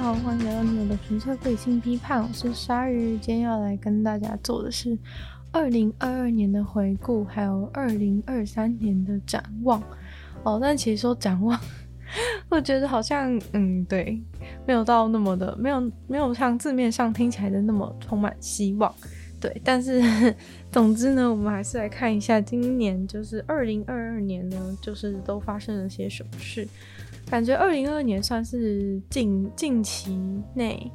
好，欢迎来到你们的纯粹理性批判，我是鲨鱼，今天要来跟大家做的是二零二二年的回顾，还有二零二三年的展望。哦，但其实说展望，我觉得好像，嗯，对，没有到那么的，没有没有像字面上听起来的那么充满希望。对，但是 总之呢，我们还是来看一下今年，就是二零二二年呢，就是都发生了些什么事。感觉二零二二年算是近近期内，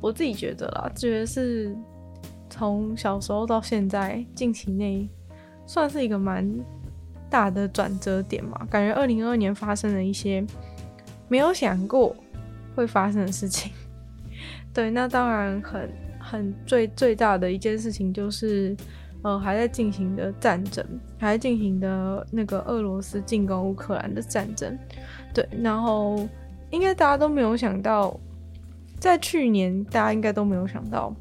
我自己觉得啦，觉得是从小时候到现在近期内，算是一个蛮大的转折点嘛。感觉二零二二年发生了一些没有想过会发生的事情。对，那当然很。很最最大的一件事情就是，呃，还在进行的战争，还在进行的那个俄罗斯进攻乌克兰的战争，对，然后应该大家都没有想到，在去年大家应该都没有想到，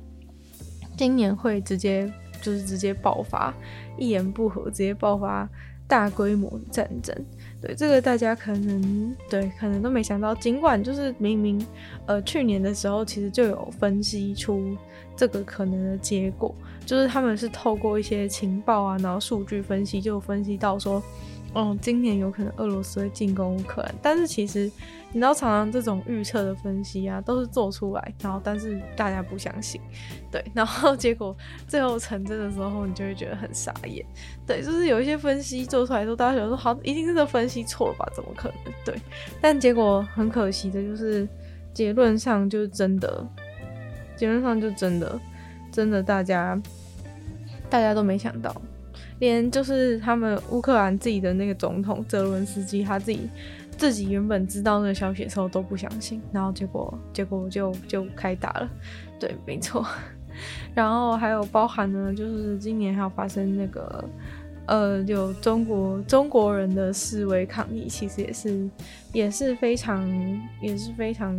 今年会直接就是直接爆发，一言不合直接爆发大规模的战争。对，这个大家可能对可能都没想到，尽管就是明明呃去年的时候其实就有分析出这个可能的结果，就是他们是透过一些情报啊，然后数据分析就分析到说，哦，今年有可能俄罗斯会进攻乌克兰，但是其实。你知道，常常这种预测的分析啊，都是做出来，然后但是大家不相信，对，然后结果最后成真的时候，你就会觉得很傻眼，对，就是有一些分析做出来之后，大家觉得说好，一定是这分析错了吧？怎么可能？对，但结果很可惜的就是结论上就是真的，结论上就真的，真的大家大家都没想到，连就是他们乌克兰自己的那个总统泽伦斯基他自己。自己原本知道那个消息的时候都不相信，然后结果结果就就开打了，对，没错。然后还有包含呢，就是今年还有发生那个呃，有中国中国人的示威抗议，其实也是也是非常也是非常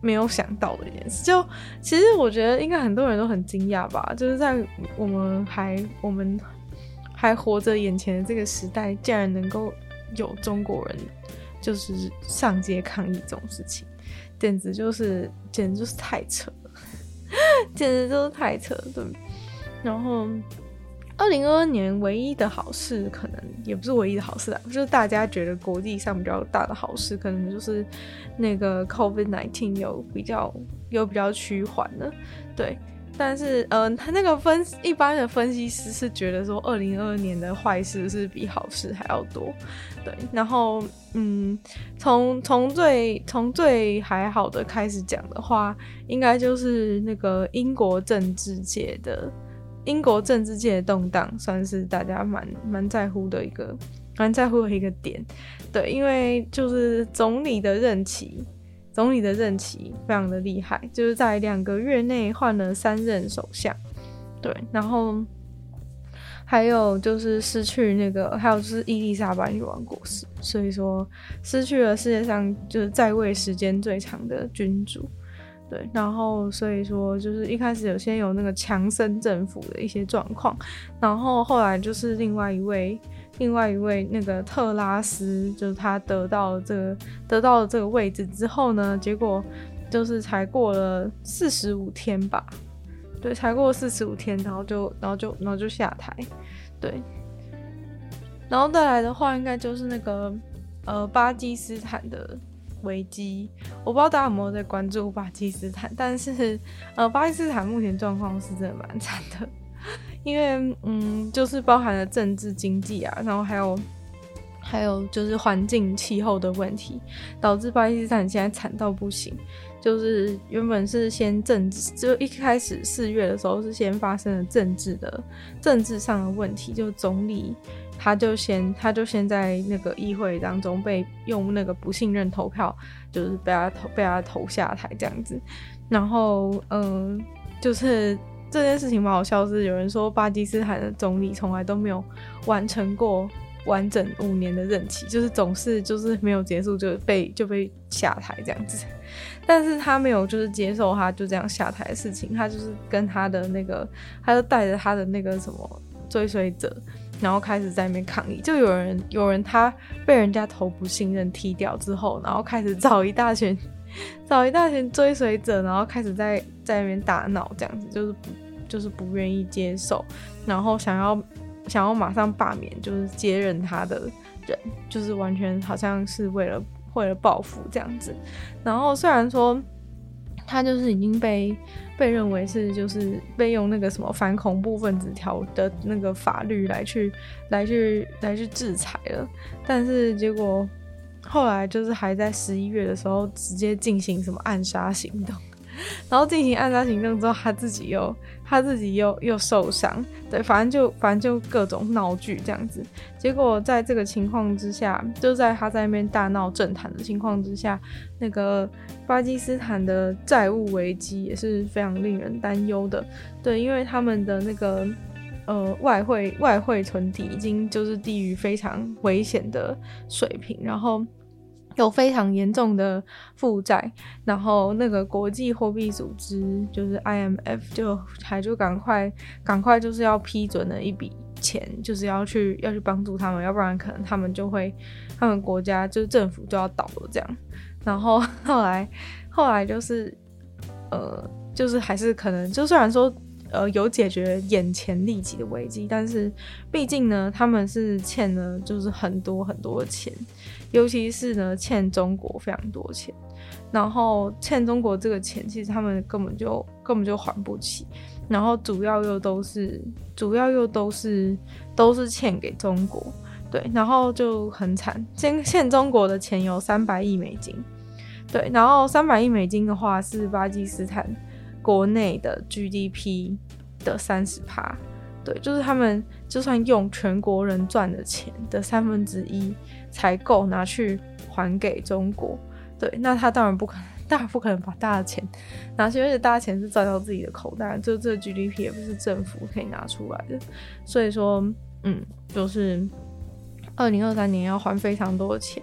没有想到的一件事。就其实我觉得应该很多人都很惊讶吧，就是在我们还我们还活着眼前的这个时代，竟然能够。有中国人就是上街抗议这种事情，简直就是简直就是太扯了，简直就是太扯了，对。然后，二零二二年唯一的好事，可能也不是唯一的好事啦，就是大家觉得国际上比较大的好事，可能就是那个 COVID-19 有比较有比较趋缓了，对。但是，嗯、他那个分一般的分析师是觉得说，二零二二年的坏事是比好事还要多，对。然后，嗯，从从最从最还好的开始讲的话，应该就是那个英国政治界的英国政治界的动荡，算是大家蛮蛮在乎的一个蛮在乎的一个点，对，因为就是总理的任期。总理的任期非常的厉害，就是在两个月内换了三任首相，对，然后还有就是失去那个，还有就是伊丽莎白女王过世，所以说失去了世界上就是在位时间最长的君主，对，然后所以说就是一开始有先有那个强生政府的一些状况，然后后来就是另外一位。另外一位那个特拉斯，就是他得到了这个得到了这个位置之后呢，结果就是才过了四十五天吧，对，才过四十五天，然后就然后就然后就下台，对，然后再来的话，应该就是那个呃巴基斯坦的危机，我不知道大家有没有在关注巴基斯坦，但是呃巴基斯坦目前状况是真的蛮惨的。因为嗯，就是包含了政治、经济啊，然后还有还有就是环境、气候的问题，导致巴基斯坦现在惨到不行。就是原本是先政治，就一开始四月的时候是先发生了政治的政治上的问题，就总理他就先他就先在那个议会当中被用那个不信任投票，就是被他投被他投下台这样子。然后嗯，就是。这件事情蛮好笑，是有人说巴基斯坦的总理从来都没有完成过完整五年的任期，就是总是就是没有结束就被就被下台这样子。但是他没有就是接受他就这样下台的事情，他就是跟他的那个，他就带着他的那个什么追随者，然后开始在那边抗议。就有人有人他被人家投不信任踢掉之后，然后开始找一大群 找一大群追随者，然后开始在在那边大闹，这样子就是不就是不愿意接受，然后想要想要马上罢免，就是接任他的人，就是完全好像是为了为了报复这样子。然后虽然说他就是已经被被认为是就是被用那个什么反恐怖分子条的那个法律来去 来去来去制裁了，但是结果。后来就是还在十一月的时候直接进行什么暗杀行动，然后进行暗杀行动之后，他自己又他自己又又受伤，对，反正就反正就各种闹剧这样子。结果在这个情况之下，就在他在那边大闹政坛的情况之下，那个巴基斯坦的债务危机也是非常令人担忧的，对，因为他们的那个呃外汇外汇存底已经就是低于非常危险的水平，然后。有非常严重的负债，然后那个国际货币组织就是 IMF 就还就赶快赶快就是要批准了一笔钱，就是要去要去帮助他们，要不然可能他们就会他们国家就是政府就要倒了这样。然后 后来后来就是呃就是还是可能就虽然说。呃，有解决眼前立即的危机，但是毕竟呢，他们是欠了就是很多很多的钱，尤其是呢欠中国非常多钱，然后欠中国这个钱，其实他们根本就根本就还不起，然后主要又都是主要又都是都是欠给中国，对，然后就很惨，欠欠中国的钱有三百亿美金，对，然后三百亿美金的话是巴基斯坦。国内的 GDP 的三十趴，对，就是他们就算用全国人赚的钱的三分之一才够拿去还给中国，对，那他当然不可能，大不可能把大的钱拿去，而且大的钱是赚到自己的口袋，就这 GDP 也不是政府可以拿出来的，所以说，嗯，就是二零二三年要还非常多的钱。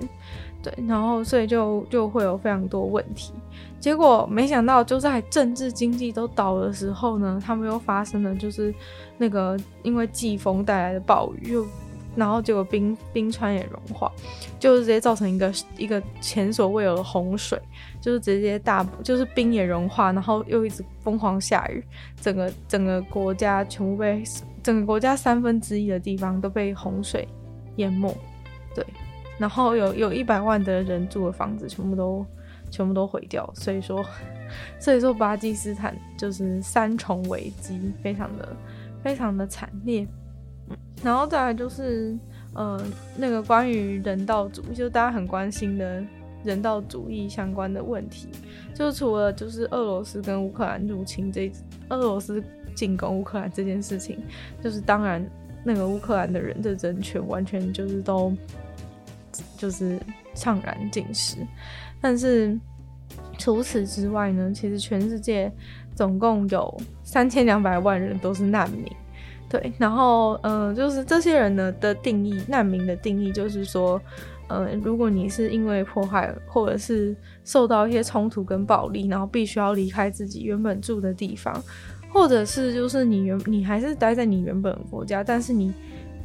对，然后所以就就会有非常多问题，结果没想到就在政治经济都倒的时候呢，他们又发生了就是那个因为季风带来的暴雨，又然后结果冰冰川也融化，就是直接造成一个一个前所未有的洪水，就是直接大就是冰也融化，然后又一直疯狂下雨，整个整个国家全部被整个国家三分之一的地方都被洪水淹没，对。然后有有一百万的人住的房子全部都全部都毁掉，所以说 所以说巴基斯坦就是三重危机，非常的非常的惨烈。然后再来就是呃那个关于人道主义，就大家很关心的人道主义相关的问题，就除了就是俄罗斯跟乌克兰入侵这俄罗斯进攻乌克兰这件事情，就是当然那个乌克兰的人的人权完全就是都。就是怅然尽失，但是除此之外呢，其实全世界总共有三千两百万人都是难民，对，然后嗯、就是这些人呢的定义，难民的定义就是说，嗯、如果你是因为迫害或者是受到一些冲突跟暴力，然后必须要离开自己原本住的地方，或者是就是你原你还是待在你原本国家，但是你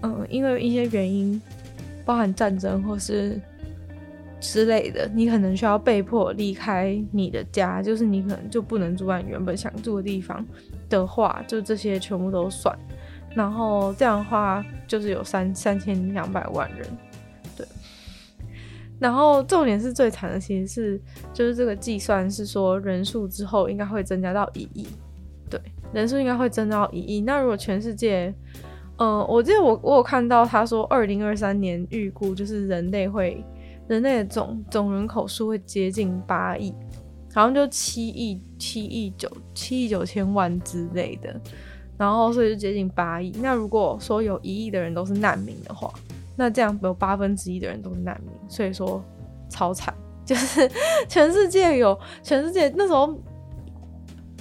嗯、因为一些原因。包含战争或是之类的，你可能需要被迫离开你的家，就是你可能就不能住在你原本想住的地方的话，就这些全部都算。然后这样的话，就是有三三千两百万人，对。然后重点是最惨的，其实是就是这个计算是说人数之后应该会增加到一亿，对，人数应该会增加到一亿。那如果全世界嗯，我记得我我有看到他说，二零二三年预估就是人类会人类的总总人口数会接近八亿，好像就七亿七亿九七亿九千万之类的，然后所以就接近八亿。那如果说有一亿的人都是难民的话，那这样有八分之一的人都是难民，所以说超惨，就是全世界有全世界那时候。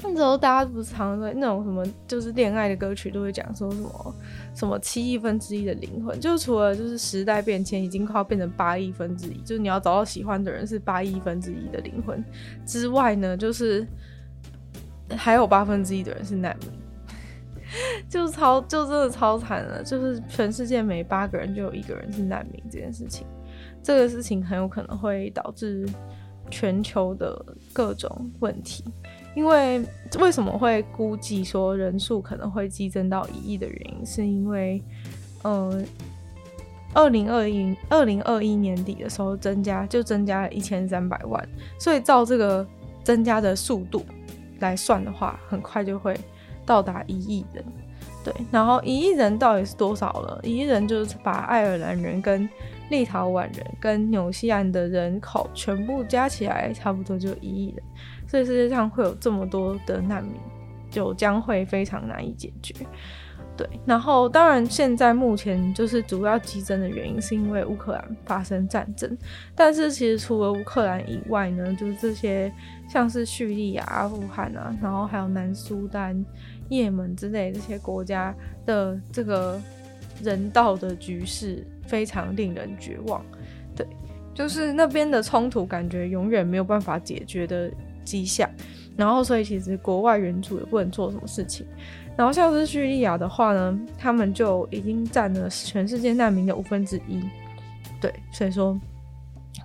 那时候大家不是常说那种什么，就是恋爱的歌曲都会讲说什么什么七亿分之一的灵魂，就除了就是时代变迁已经快要变成八亿分之一，就是你要找到喜欢的人是八亿分之一的灵魂之外呢，就是还有八分之一的人是难民，就超就真的超惨了，就是全世界每八个人就有一个人是难民这件事情，这个事情很有可能会导致。全球的各种问题。因为为什么会估计说人数可能会激增到一亿的原因，是因为，呃，二零二一二零二一年底的时候增加就增加了一千三百万，所以照这个增加的速度来算的话，很快就会到达一亿人。对，然后一亿人到底是多少了？一亿人就是把爱尔兰人跟立陶宛人跟纽西兰的人口全部加起来，差不多就一亿人。所以世界上会有这么多的难民，就将会非常难以解决。对，然后当然现在目前就是主要激增的原因是因为乌克兰发生战争，但是其实除了乌克兰以外呢，就是这些像是叙利亚、阿富汗啊，然后还有南苏丹、也门之类这些国家的这个人道的局势非常令人绝望。对，就是那边的冲突感觉永远没有办法解决的迹象，然后所以其实国外援助也不能做什么事情，然后像是叙利亚的话呢，他们就已经占了全世界难民的五分之一，对，所以说。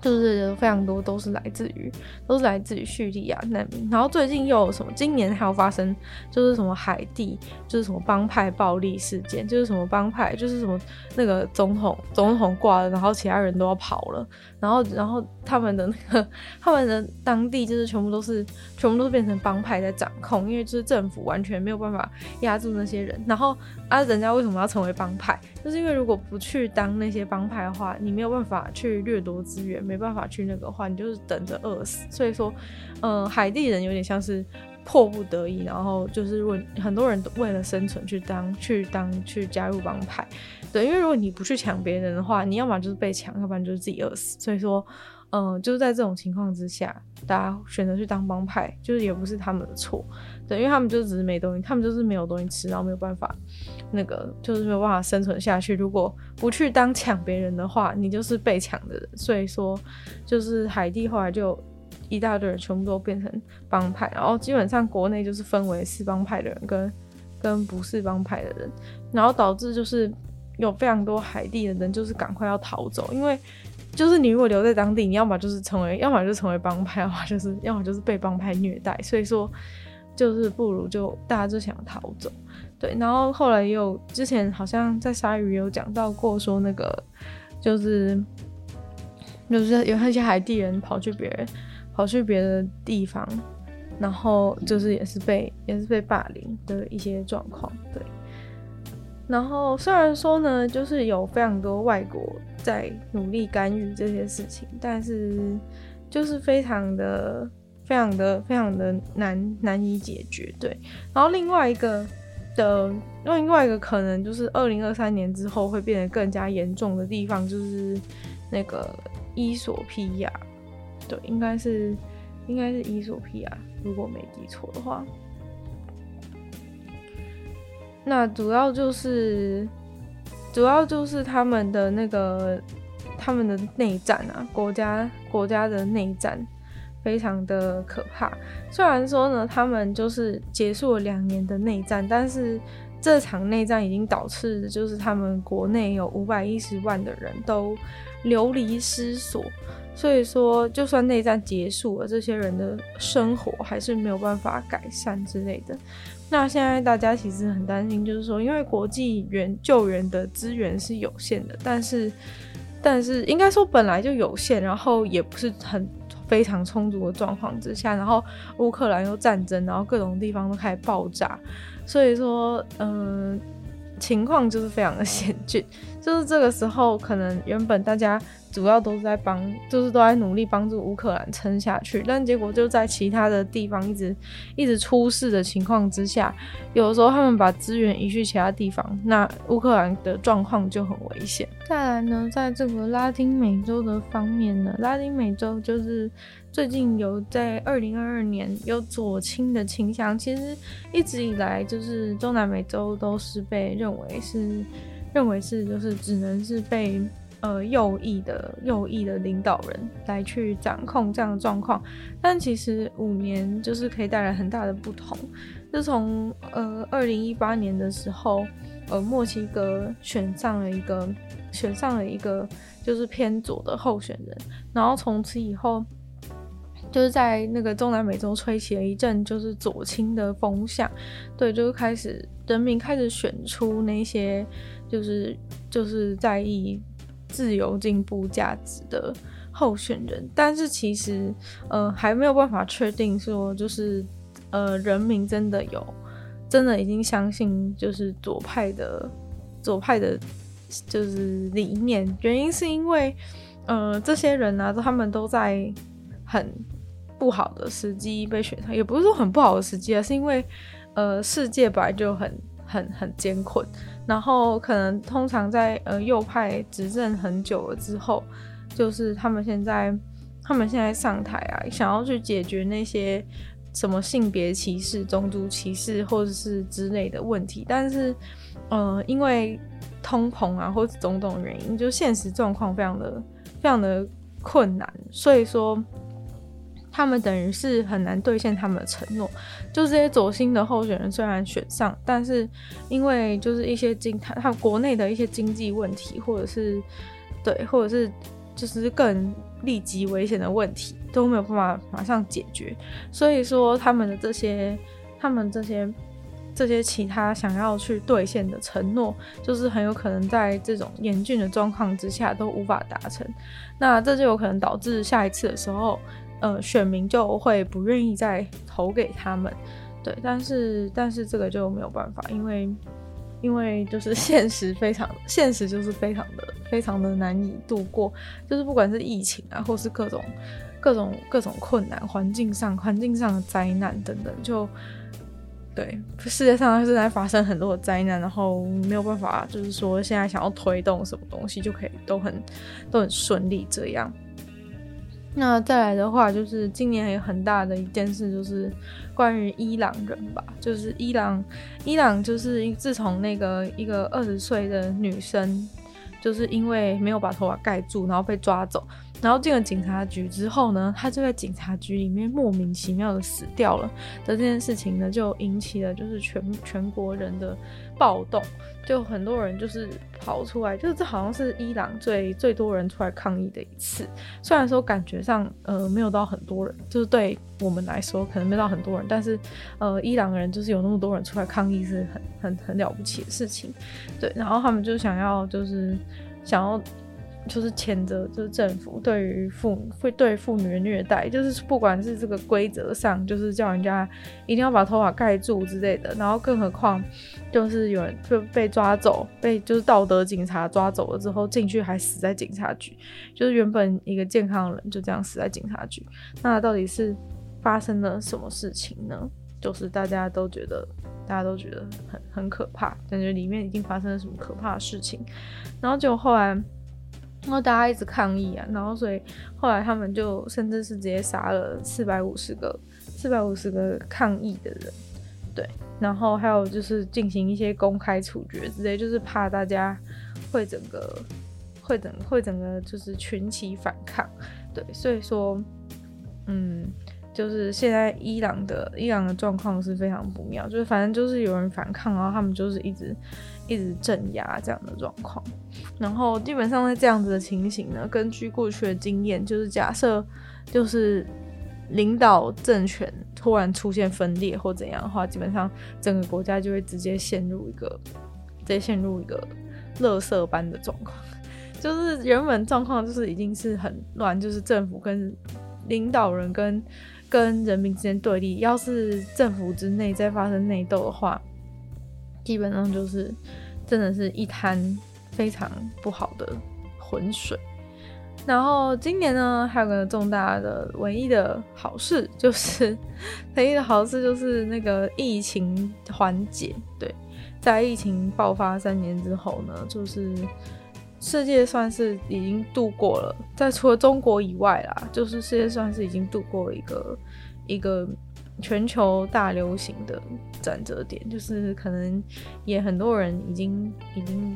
就是非常多都是来自于都是来自于叙利亚难民，然后最近又有什么？今年还有发生就是什么海地，就是什么帮派暴力事件，就是什么帮派，就是什么那个总统总统挂了，然后其他人都要跑了，然后然后他们的那个 他们的当地就是全部都是全部都是变成帮派在掌控，因为就是政府完全没有办法压住那些人，然后啊，人家为什么要成为帮派？就是因为如果不去当那些帮派的话，你没有办法去掠夺资源。没办法去那个话，你就是等着饿死。所以说，嗯、海地人有点像是迫不得已，然后就是问很多人都为了生存去当去当去加入帮派。对，因为如果你不去抢别人的话，你要么就是被抢，要不然就是自己饿死。所以说，嗯、就是在这种情况之下，大家选择去当帮派，就是也不是他们的错。对，因为他们就只是没东西，他们就是没有东西吃，然后没有办法。那个就是没有办法生存下去。如果不去当抢别人的话，你就是被抢的人。所以说，就是海地后来就一大堆人全部都变成帮派，然后基本上国内就是分为是帮派的人跟跟不是帮派的人，然后导致就是有非常多海地的人就是赶快要逃走，因为就是你如果留在当地，你要么就是成为，要么就成为帮派的话，就是 要么就是被帮派虐待。所以说，就是不如就大家就想逃走。对，然后后来也有之前好像在鲨鱼有讲到过，说那个就是就是有那些海地人跑去别人跑去别的地方，然后就是也是被也是被霸凌的一些状况。对，然后虽然说呢，就是有非常多外国在努力干预这些事情，但是就是非常的非常的非常的难难以解决。对，然后另外一个。的另外一个可能就是二零二三年之后会变得更加严重的地方，就是那个伊索比亚，对，应该是应该是伊索比亚，如果没记错的话。那主要就是主要就是他们的那个他们的内战啊，国家国家的内战。非常的可怕。虽然说呢，他们就是结束了两年的内战，但是这场内战已经导致，就是他们国内有五百一十万的人都流离失所。所以说，就算内战结束了，这些人的生活还是没有办法改善之类的。那现在大家其实很担心，就是说，因为国际援救援的资源是有限的，但是但是应该说本来就有限，然后也不是很。非常充足的状况之下，然后乌克兰又战争，然后各种地方都开始爆炸，所以说，嗯、情况就是非常的 险峻。就是这个时候，可能原本大家。主要都是在帮，就是都在努力帮助乌克兰撑下去，但结果就在其他的地方一直一直出事的情况之下，有时候他们把资源移去其他地方，那乌克兰的状况就很危险。再来呢，在这个拉丁美洲的方面呢，拉丁美洲就是最近有在二零二二年有左倾的倾向，其实一直以来就是中南美洲都是被认为是认为是就是只能是被。呃，右翼的右翼的领导人来去掌控这样的状况，但其实五年就是可以带来很大的不同。自从呃二零一八年的时候，呃墨西哥选上了一个选上了一个就是偏左的候选人，然后从此以后，就是在那个中南美洲吹起了一阵就是左倾的风向，对，就是开始人民开始选出那些就是就是在意自由进步价值的候选人，但是其实呃还没有办法确定说就是呃人民真的有真的已经相信就是左派的左派的，就是理念，原因是因为呃这些人呢、啊，他们都在很。不好的时机被选上，也不是说很不好的时机啊，是因为，呃，世界本来就很很很艰困，然后可能通常在呃右派执政很久了之后，就是他们现在他们现在上台啊，想要去解决那些什么性别歧视、种族歧视或者是之类的问题，但是，呃，因为通膨啊或者种种原因，就现实状况非常的非常的困难，所以说。他们等于是很难兑现他们的承诺，就这些左心的候选人虽然选上，但是因为就是一些经他他国内的一些经济问题，或者是对，或者是就是更立即危险的问题都没有办法马上解决，所以说他们的这些他们这些这些其他想要去兑现的承诺，就是很有可能在这种严峻的状况之下都无法达成，那这就有可能导致下一次的时候。呃，选民就会不愿意再投给他们，对，但是但是这个就没有办法，因为因为就是 现实非常现实，就是非常的非常的难以度过，就是不管是疫情啊，或是各种各种各种困难，环境上环境上的灾难等等，就对世界上是在发生很多的灾难，然后没有办法，就是说现在想要推动什么东西就可以都很都很顺利这样。那再来的话，就是今年还有很大的一件事，就是关于伊朗人吧，就是伊朗，伊朗就是自从那个一个二十岁的女生，就是因为没有把头发盖住，然后被抓走。然后进了警察局之后呢，他就在警察局里面莫名其妙的死掉了的这件事情呢，就引起了就是全全国人的暴动，就很多人就是跑出来，就是这好像是伊朗最最多人出来抗议的一次。虽然说感觉上呃没有到很多人，就是对我们来说可能没到很多人，但是呃伊朗人就是有那么多人出来抗议是很很很了不起的事情。对，然后他们就想要就是想要。就是谴责，就是政府对于妇会对妇女的虐待，就是不管是这个规则上，就是叫人家一定要把头发盖住之类的，然后更何况就是有人就被抓走，被就是道德警察抓走了之后进去还死在警察局，就是原本一个健康的人就这样死在警察局，那到底是发生了什么事情呢？就是大家都觉得大家都觉得很很可怕，感觉里面已经发生了什么可怕的事情，然后就后来。然后大家一直抗议啊，然后所以后来他们就甚至是直接杀了四百五十个四百五十个抗议的人，对，然后还有就是进行一些公开处决之类，就是怕大家会整个会整会整个就是群起反抗，对，所以说，嗯，就是现在伊朗的伊朗的状况是非常不妙，就是反正就是有人反抗，然后他们就是一直。一直镇压这样的状况，然后基本上在这样子的情形呢，根据过去的经验，就是假设就是领导政权突然出现分裂或怎样的话，基本上整个国家就会直接陷入一个直接陷入一个垃圾般的状况，就是原本状况就是已经是很乱，就是政府跟领导人跟跟人民之间对立，要是政府之内再发生内斗的话。基本上就是，真的是一滩非常不好的浑水。然后今年呢，还有个重大的、唯一的好事，就是 唯一的好事就是那个疫情缓解。对，在疫情爆发三年之后呢，就是世界算是已经度过了，在除了中国以外啦，就是世界算是已经度过了一个一个。全球大流行的转折点，就是可能也很多人已经已经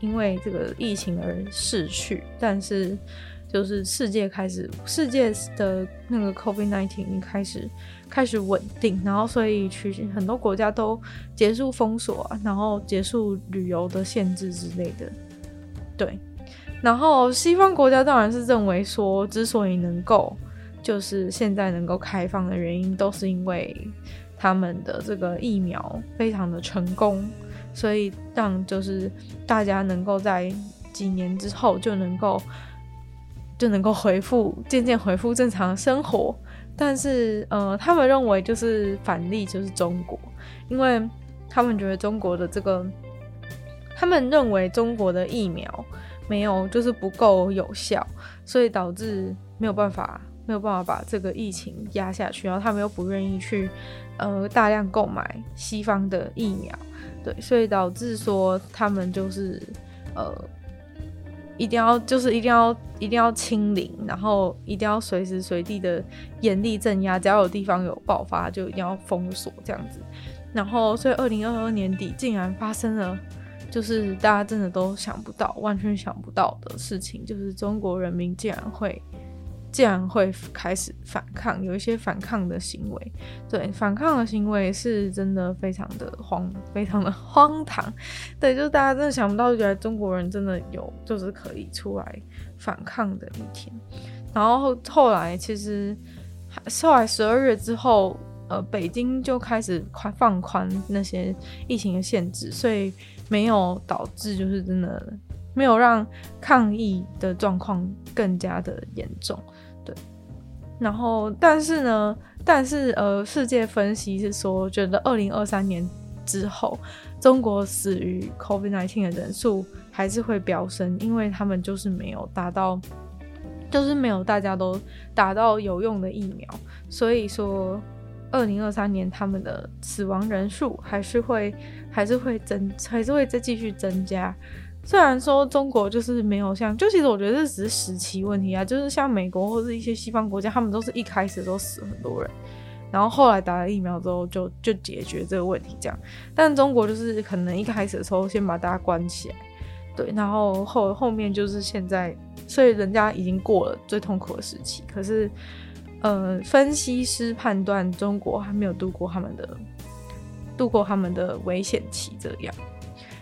因为这个疫情而逝去，但是就是世界开始世界的那个 COVID-19 已经开始开始稳定，然后所以去很多国家都结束封锁啊，然后结束旅游的限制之类的，对，然后西方国家当然是认为说，之所以能够。就是现在能够开放的原因，都是因为他们的这个疫苗非常的成功，所以让就是大家能够在几年之后就能够就能够恢复渐渐恢复正常生活。但是呃，他们认为就是反例就是中国，因为他们觉得中国的这个，他们认为中国的疫苗没有就是不够有效，所以导致没有办法没有办法把这个疫情压下去，然后他们又不愿意去呃大量购买西方的疫苗，对，所以导致说他们就是呃一定要就是一定要一定要清零，然后一定要随时随地的严厉镇压，只要有地方有爆发就一定要封锁这样子，然后所以二零二二年底竟然发生了。就是大家真的都想不到，完全想不到的事情，就是中国人民竟然会，竟然会开始反抗，有一些反抗的行为。对，反抗的行为是真的非常的荒，非常的 荒唐。对，就是大家真的想不到，原来中国人真的有，就是可以出来反抗的一天。然后后来其实，后来十二月之后，呃，北京就开始宽放宽那些疫情的限制，所以。没有导致，就是真的没有让抗疫的状况更加的严重，对。然后，但是呢，但是呃，世界分析是说，觉得二零二三年之后，中国死于 COVID-19 的人数还是会飙升，因为他们就是没有达到，就是没有大家都打到有用的疫苗，所以说。二零二三年，他们的死亡人数还是会还是会增，还是会再继续增加。虽然说中国就是没有像，就其实我觉得这只是时期问题啊，就是像美国或者一些西方国家，他们都是一开始都死很多人，然后后来打了疫苗之后就就解决这个问题这样。但中国就是可能一开始的时候先把大家关起来，对，然后后后面就是现在，所以人家已经过了最痛苦的时期，可是。呃，分析师判断中国还没有度过他们的度过他们的危险期，这样，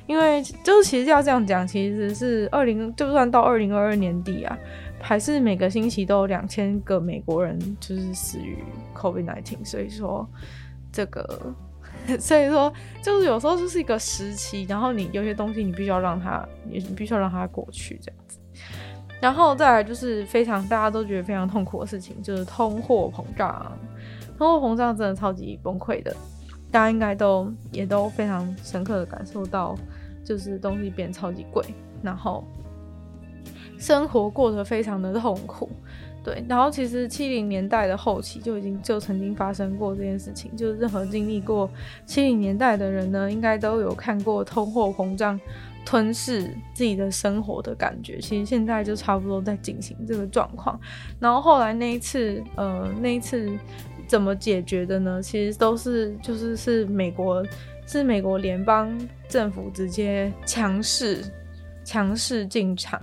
因为就是其实要这样讲，其实是二零就算到二零二二年底啊，还是每个星期都有两千个美国人就是死于 COVID-19，所以说这个，所以说就是有时候就是一个时期，然后你有些东西你必须要让它，你必须要让它过去这样子。然后再来就是非常大家都觉得非常痛苦的事情，就是通货膨胀。通货膨胀真的超级崩溃的，大家应该都也都非常深刻的感受到，就是东西变超级贵，然后生活过得非常的痛苦。对，然后其实七零年代的后期就已经就曾经发生过这件事情，就是任何经历过七零年代的人呢，应该都有看过通货膨胀。吞噬自己的生活的感觉，其实现在就差不多在进行这个状况。然后后来那一次，呃，那一次怎么解决的呢？其实都是就是是美国是美国联邦政府直接强势强势进场，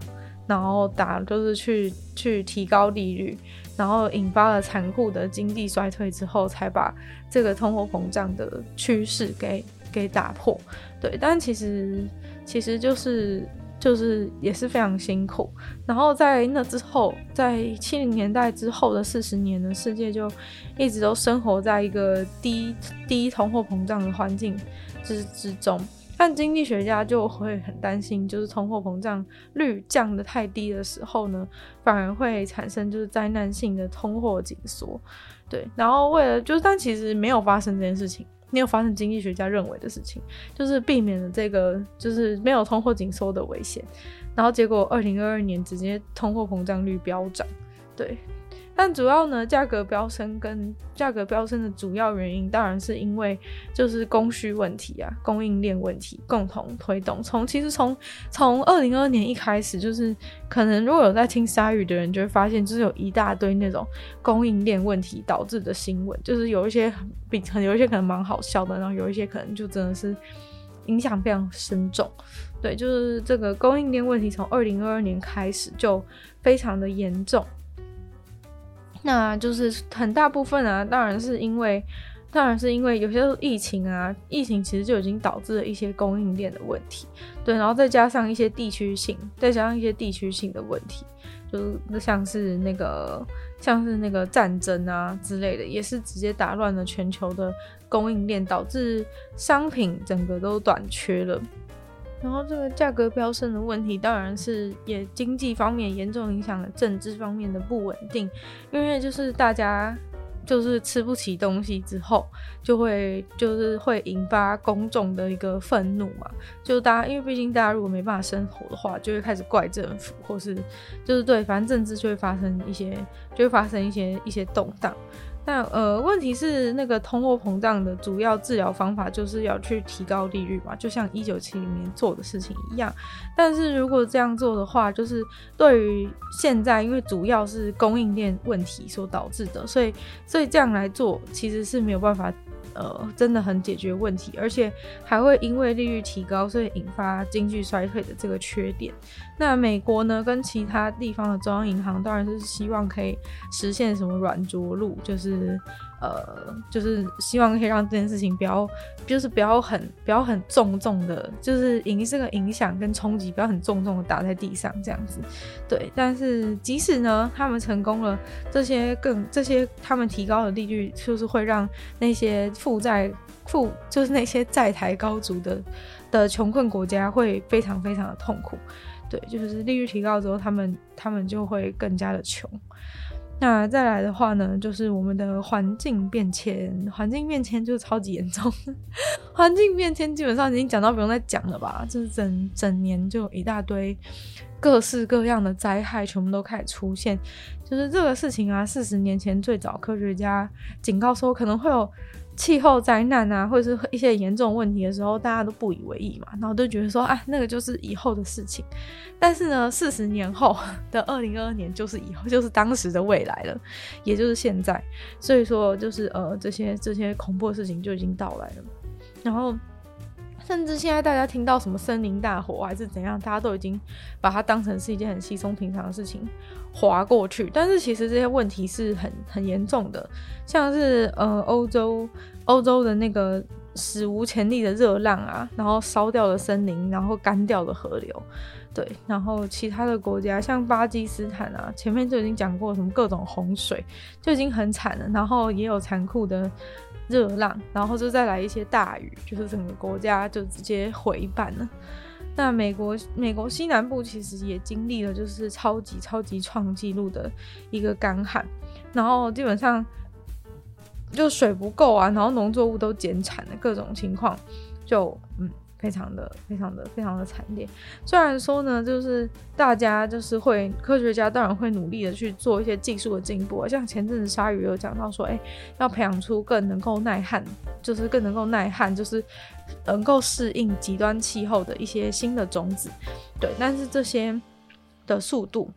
然后打就是去去提高利率，然后引发了残酷的经济衰退之后，才把这个通货膨胀的趋势给给打破。对，但其实。其实就是就是也是非常辛苦，然后在那之后，在七零年代之后的四十年的世界就一直都生活在一个低低通货膨胀的环境之之中，但经济学家就会很担心，就是通货膨胀率降得太低的时候呢，反而会产生就是灾难性的通货紧缩，对，然后为了就是但其实没有发生这件事情。没有发生经济学家认为的事情，就是避免了这个就是没有通货紧缩的危险，然后结果二零二二年直接通货膨胀率飙涨，对。但主要呢，价格飙升跟价格飙升的主要原因，当然是因为就是供需问题啊，供应链问题共同推动。从其实从从二零二二年一开始，就是可能如果有在听鲨鱼的人，就会发现，就是有一大堆那种供应链问题导致的新闻，就是有一些比很有一些可能蛮好笑的，然后有一些可能就真的是影响非常深重。对，就是这个供应链问题从二零二二年开始就非常的严重。那就是很大部分啊，当然是因为当然是因为有些疫情啊，疫情其实就已经导致了一些供应链的问题，对，然后再加上一些地区性，再加上一些地区性的问题，就是像是那个像是那个战争啊之类的，也是直接打乱了全球的供应链，导致商品整个都短缺了。然后这个价格飙升的问题，当然是也经济方面严重影响了政治方面的不稳定，因为就是大家就是吃不起东西之后，就会就是会引发公众的一个愤怒嘛，就大家因为毕竟大家如果没办法生活的话，就会开始怪政府，或是就是对，反正政治就会发生一些，就会发生一些一些动荡。但呃，问题是那个通货膨胀的主要治疗方法就是要去提高利率嘛，就像一九七零年做的事情一样。但是如果这样做的话，就是对于现在，因为主要是供应链问题所导致的，所以所以这样来做其实是没有办法。呃，真的很解决问题，而且还会因为利率提高，所以引发经济衰退的这个缺点。那美国呢，跟其他地方的中央银行当然是希望可以实现什么软着陆，就是。呃，就是希望可以让这件事情不要，就是不要很不要很重重的，就是影这个影响跟冲击不要很重重的打在地上这样子。对，但是即使呢，他们成功了，这些更这些他们提高的利率，就是会让那些负债负就是那些债台高筑的的穷困国家会非常非常的痛苦。对，就是利率提高之后，他们他们就会更加的穷。那再来的话呢，就是我们的环境变迁，环境变迁就超级严重。环境变迁基本上已经讲到不用再讲了吧，就是整整年就一大堆各式各样的灾害全部都开始出现。就是这个事情啊，四十年前最早科学家警告说可能会有。气候灾难啊，或者是一些严重问题的时候，大家都不以为意嘛，然后都觉得说，啊，那个就是以后的事情。但是呢，四十年后 的二零二二年就是以后，就是当时的未来了，也就是现在。所以说，就是呃，这些这些恐怖的事情就已经到来了。然后，甚至现在大家听到什么森林大火还是怎样，大家都已经把它当成是一件很稀松平常的事情。划过去，但是其实这些问题是很很严重的，像是呃欧洲欧洲的那个史无前例的热浪啊，然后烧掉了森林，然后干掉了河流，对，然后其他的国家像巴基斯坦啊，前面就已经讲过什么各种洪水，就已经很惨了，然后也有残酷的热浪，然后就再来一些大雨，就是整个国家就直接毁半了。那美国美国西南部其实也经历了就是超级超级创纪录的一个干旱，然后基本上就水不够啊，然后农作物都减产的各种情况，就嗯。非常的、非常的、非常的惨烈。虽然说呢，就是大家就是会科学家当然会努力的去做一些技术的进步，像前阵子鲨鱼有讲到说，哎、要培养出更能够耐旱，就是更能够耐旱，就是能够适应极端气候的一些新的种子。对，但是这些的速度，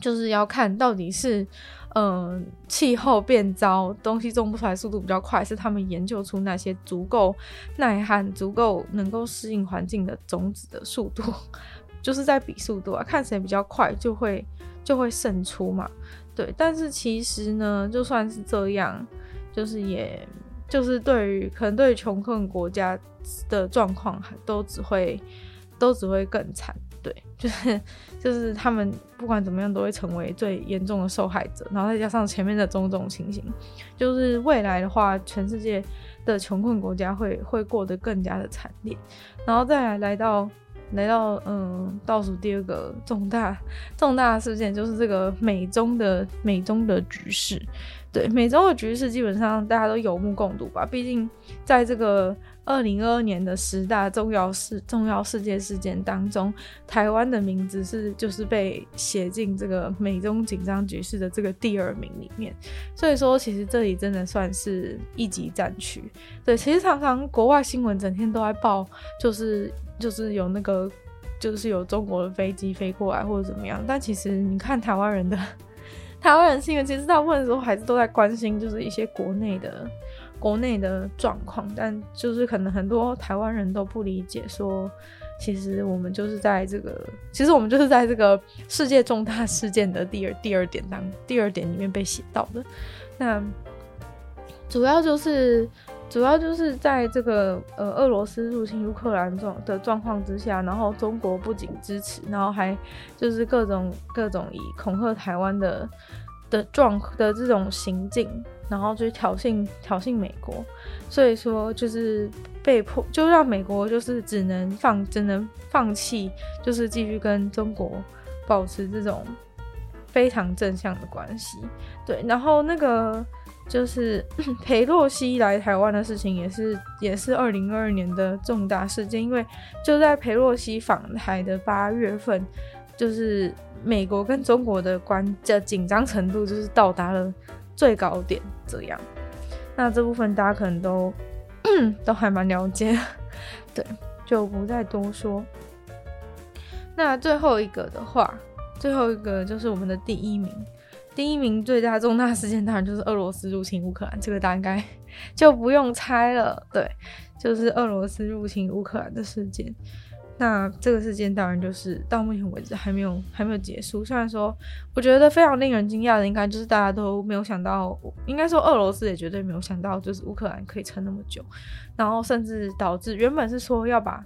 就是要看到底是。嗯，气候变糟，东西种不出来，速度比较快，是他们研究出那些足够耐旱、足够能够适应环境的种子的速度，就是在比速度啊，看谁比较快，就会就会胜出嘛。对，但是其实呢，就算是这样，就是也就是对于可能对于穷困国家的状况，都只会都只会更惨。对，就是就是他们不管怎么样都会成为最严重的受害者，然后再加上前面的种种情形，就是未来的话，全世界的穷困国家会会过得更加的惨烈，然后再来来到来到嗯倒数第二个重大重大事件，就是这个美中的美中的局势，对，美中的局势基本上大家都有目共睹吧，毕竟在这个。二零二二年的十大重要事重要世界事件当中，台湾的名字是就是被写进这个美中紧张局势的这个第二名里面。所以说，其实这里真的算是一级战区。对，其实常常国外新闻整天都在报，就是就是有那个就是有中国的飞机飞过来或者怎么样。但其实你看台湾人的台湾人新闻，其实大部分的时候还是都在关心就是一些国内的。国内的状况，但就是可能很多台湾人都不理解，说其实我们就是在这个，其实我们就是在这个世界重大事件的第二第二点当第二点里面被写到的。那主要就是。主要就是在这个呃俄罗斯入侵乌克兰状的状况之下，然后中国不仅支持，然后还就是各种各种以恐吓台湾的的状的这种行径，然后去挑衅挑衅美国，所以说就是被迫就让美国就是只能放只能放弃，就是继续跟中国保持这种非常正向的关系。对，然后那个。就是 裴洛西来台湾的事情，也是也是二零二二年的重大事件，因为就在裴洛西访台的八月份，就是美国跟中国的关的紧张程度就是到达了最高点，这样。那这部分大家可能都 都还蛮了解，对，就不再多说。那最后一个的话，最后一个就是我们的第一名。第一名最大重大事件当然就是俄罗斯入侵乌克兰，这个大家应该就不用猜了。对，就是俄罗斯入侵乌克兰的事件。那这个事件当然就是到目前为止还没有还没有结束。虽然说，我觉得非常令人惊讶的，应该就是大家都没有想到，应该说俄罗斯也绝对没有想到，就是乌克兰可以撑那么久，然后甚至导致原本是说要把。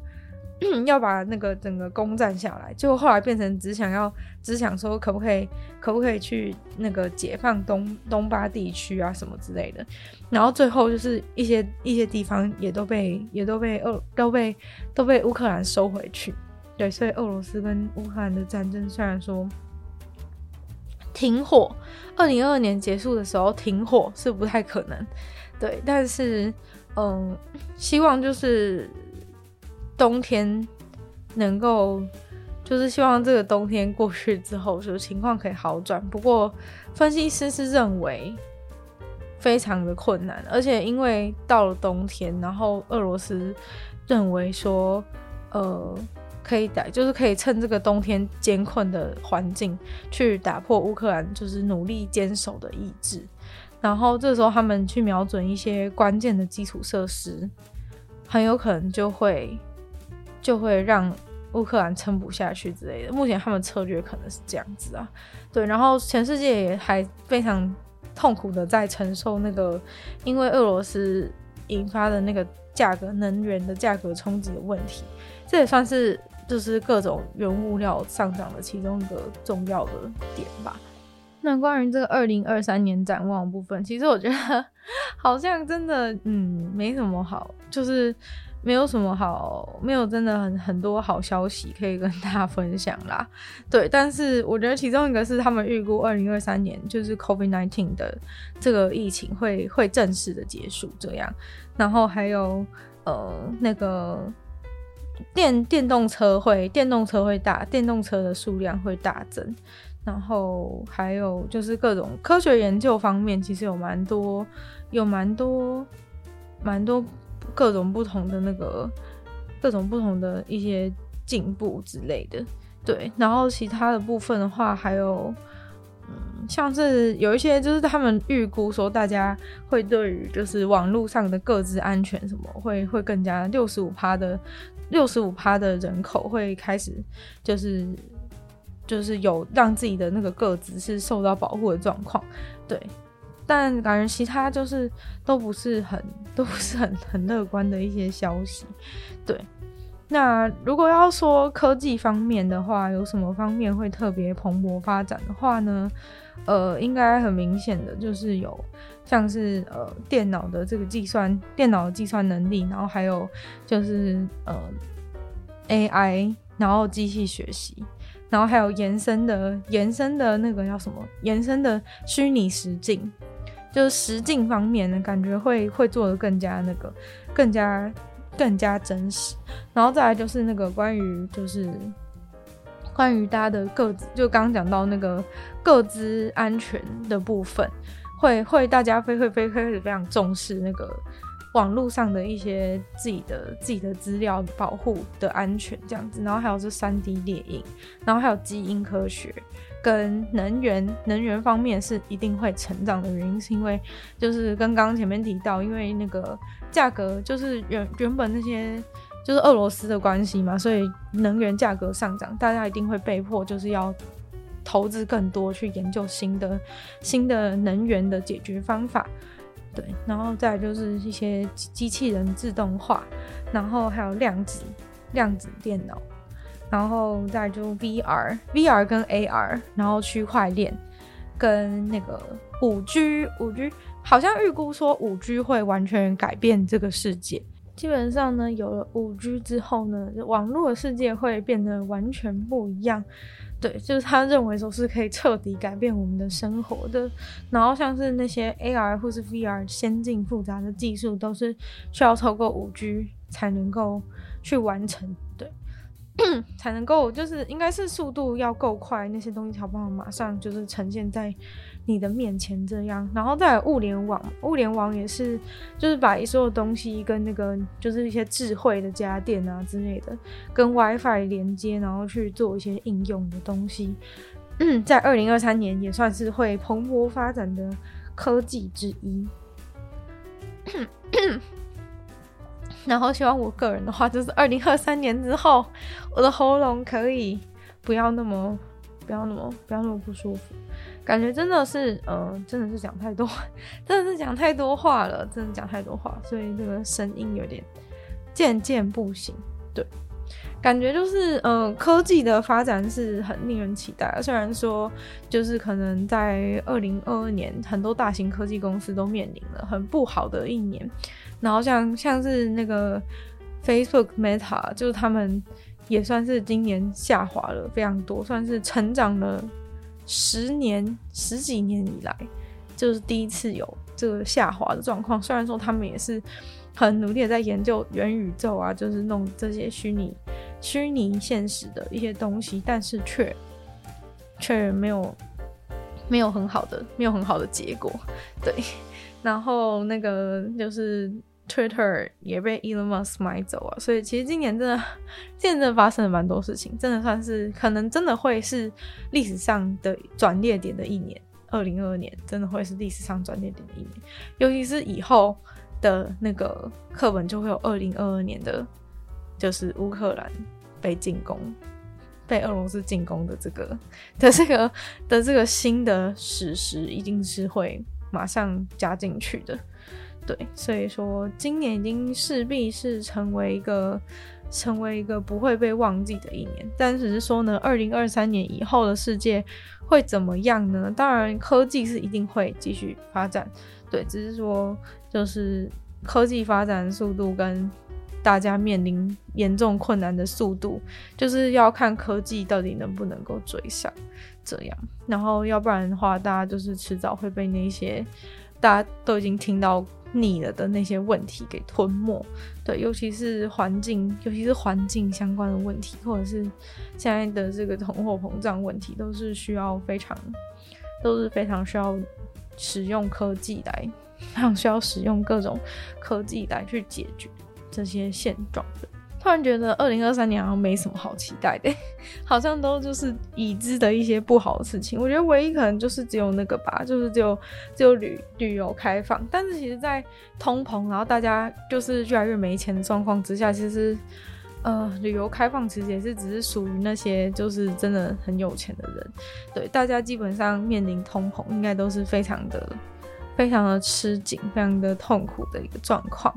要把那个整个攻占下来，结果后来变成只想要只想说可不可以可不可以去那个解放东东巴地区啊什么之类的，然后最后就是一些一些地方也都被也都被俄都被都被乌克兰收回去，对，所以俄罗斯跟乌克兰的战争虽然说停火，二零二二年结束的时候停火是不太可能，对，但是嗯，希望就是。冬天能够，就是希望这个冬天过去之后，就情况可以好转。不过，分析师是认为非常的困难，而且因为到了冬天，然后俄罗斯认为说，呃，可以打，就是可以趁这个冬天艰困的环境去打破乌克兰就是努力坚守的意志。然后这时候他们去瞄准一些关键的基础设施，很有可能就会。就会让乌克兰撑不下去之类的。目前他们策略可能是这样子啊，对。然后全世界也还非常痛苦的在承受那个因为俄罗斯引发的那个价格能源的价格冲击的问题。这也算是就是各种原物料上涨的其中一个重要的点吧。那关于这个二零二三年展望部分，其实我觉得好像真的嗯没什么好，就是。没有什么好，没有真的很很多好消息可以跟大家分享啦。对，但是我觉得其中一个是他们预估二零二三年就是 COVID-19 的这个疫情会会正式的结束这样，然后还有呃那个电电动车会电动车会大电动车的数量会大增，然后还有就是各种科学研究方面其实有蛮多有蛮多蛮多。各种不同的那个，各种不同的一些进步之类的，对。然后其他的部分的话，还有，嗯，像是有一些就是他们预估说，大家会对于就是网络上的个资安全什么会会更加六十五趴的六十五趴的人口会开始就是就是有让自己的那个个资是受到保护的状况，对。但感觉其他就是都不是很 都不是很 很乐观的一些消息，对。那如果要说科技方面的话，有什么方面会特别蓬勃发展的话呢？呃，应该很明显的就是有像是呃电脑的这个计算电脑的计算能力，然后还有就是呃 AI，然后机器学习。然后还有延伸的延伸的那个叫什么？延伸的虚拟实境，就是实境方面呢，感觉会会做得更加那个，更加更加真实。然后再来就是那个关于就是关于大家的个资，就刚刚讲到那个个资安全的部分，会会大家会会会非常重视那个。网络上的一些自己的自己的资料保护的安全这样子，然后还有是三 D 列印，然后还有基因科学跟能源能源方面是一定会成长的原因，是因为就是跟刚刚前面提到，因为那个价格就是原原本那些就是俄罗斯的关系嘛，所以能源价格上涨，大家一定会被迫就是要投资更多去研究新的新的能源的解决方法。对，然后再就是一些机器人自动化，然后还有量子量子电脑，然后再就 VR VR 跟 AR，然后区块链跟那个五 G 五 G，好像预估说五 G 会完全改变这个世界。基本上呢，有了五 G 之后呢，网络世界会变得完全不一样。对，就是他认为说是可以彻底改变我们的生活的。然后像是那些 AR 或是 VR 先进复杂的技术，都是需要透过五 G 才能够去完成。对，才能够就是应该是速度要够快，那些东西才有办法马上就是呈现在。你的面前这样，然后再有物联网，物联网也是，就是把所有东西跟那个就是一些智慧的家电啊之类的，跟 WiFi 连接，然后去做一些应用的东西。在二零二三年也算是会蓬勃发展的科技之一。然后希望我个人的话，就是二零二三年之后，我的喉咙可以不要那么，不要那么，不要那么不舒服。感觉真的是，呃，真的是讲太多，真的是讲太多话了，真的讲太多话，所以这个声音有点渐渐不行。对，感觉就是，呃，科技的发展是很令人期待。虽然说，就是可能在二零二二年，很多大型科技公司都面临了很不好的一年，然后像像是那个 Facebook Meta，就是他们也算是今年下滑了非常多，算是成长了。十年十几年以来，就是第一次有这个下滑的状况。虽然说他们也是很努力的在研究元宇宙啊，就是弄这些虚拟虚拟现实的一些东西，但是却却没有没有很好的没有很好的结果。对，然后那个就是。Twitter 也被 Elon Musk 买走啊，所以其实今年真的，今年真的发生了蛮多事情，真的算是可能真的会是历史上的转捩点的一年。二零二二年真的会是历史上转捩点的一年，尤其是以后的那个课本就会有二零二二年的，就是乌克兰被进攻、被俄罗斯进攻的这个的这个的这个新的史实，一定是会马上加进去的。对，所以说今年已经势必是成为一个成为一个不会被忘记的一年。但只是说呢，二零二三年以后的世界会怎么样呢？当然，科技是一定会继续发展。对，只是说就是科技发展速度跟大家面临严重困难的速度，就是要看科技到底能不能够追上这样。然后要不然的话，大家就是迟早会被那些大家都已经听到。腻了的那些问题给吞没，对，尤其是环境，尤其是环境相关的问题，或者是现在的这个通货膨胀问题，都是需要非常，都是非常需要使用科技来，非常需要使用各种科技来去解决这些现状的。突然觉得二零二三年好像没什么好期待的，好像都就是已知的一些不好的事情。我觉得唯一可能就是只有那个吧，就是只有只有旅旅游开放。但是其实，在通膨，然后大家就是越来越没钱的状况之下，其实呃，旅游开放其实也是只是属于那些就是真的很有钱的人。对，大家基本上面临通膨，应该都是非常的非常的吃紧、非常的痛苦的一个状况。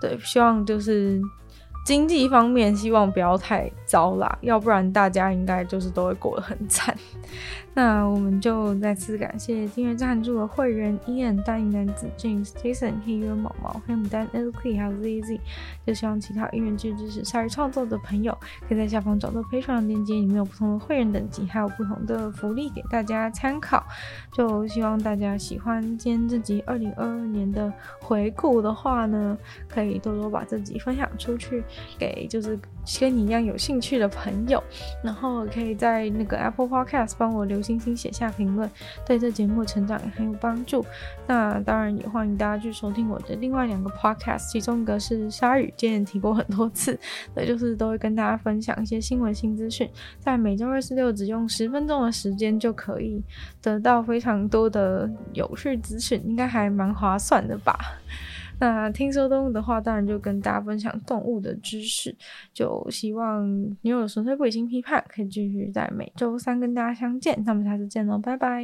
对，希望就是。经济方面，希望不要太糟啦，要不然大家应该就是都会过得很惨。那我们就再次感谢今日赞助的会员 Ian、大英男子 James、Jason、黑渊毛毛、黑牡丹、LK 还有 ZZ。就希望其他音乐剧支持鲨鱼创作的朋友，可以在下方找到 Patreon 链接，里面有不同的会员等级，还有不同的福利给大家参考。就希望大家喜欢今天这集二零二二年的回顾的话呢，可以多多把这集分享出去，给就是跟你一样有兴趣的朋友，然后可以在那个 Apple Podcast 帮我留。星星写下评论，对这节目成长也很有帮助。那当然也欢迎大家去收听我的另外两个 podcast，其中一个是鲨鱼，之前提过很多次，那，就是都会跟大家分享一些新闻新资讯，在每周二、四、六只用十分钟的时间就可以得到非常多的有趣资讯，应该还蛮划算的吧。那听说动物的话，当然就跟大家分享动物的知识。就希望你有纯粹不理性批判，可以继续在每周三跟大家相见。那我们下次见喽，拜拜。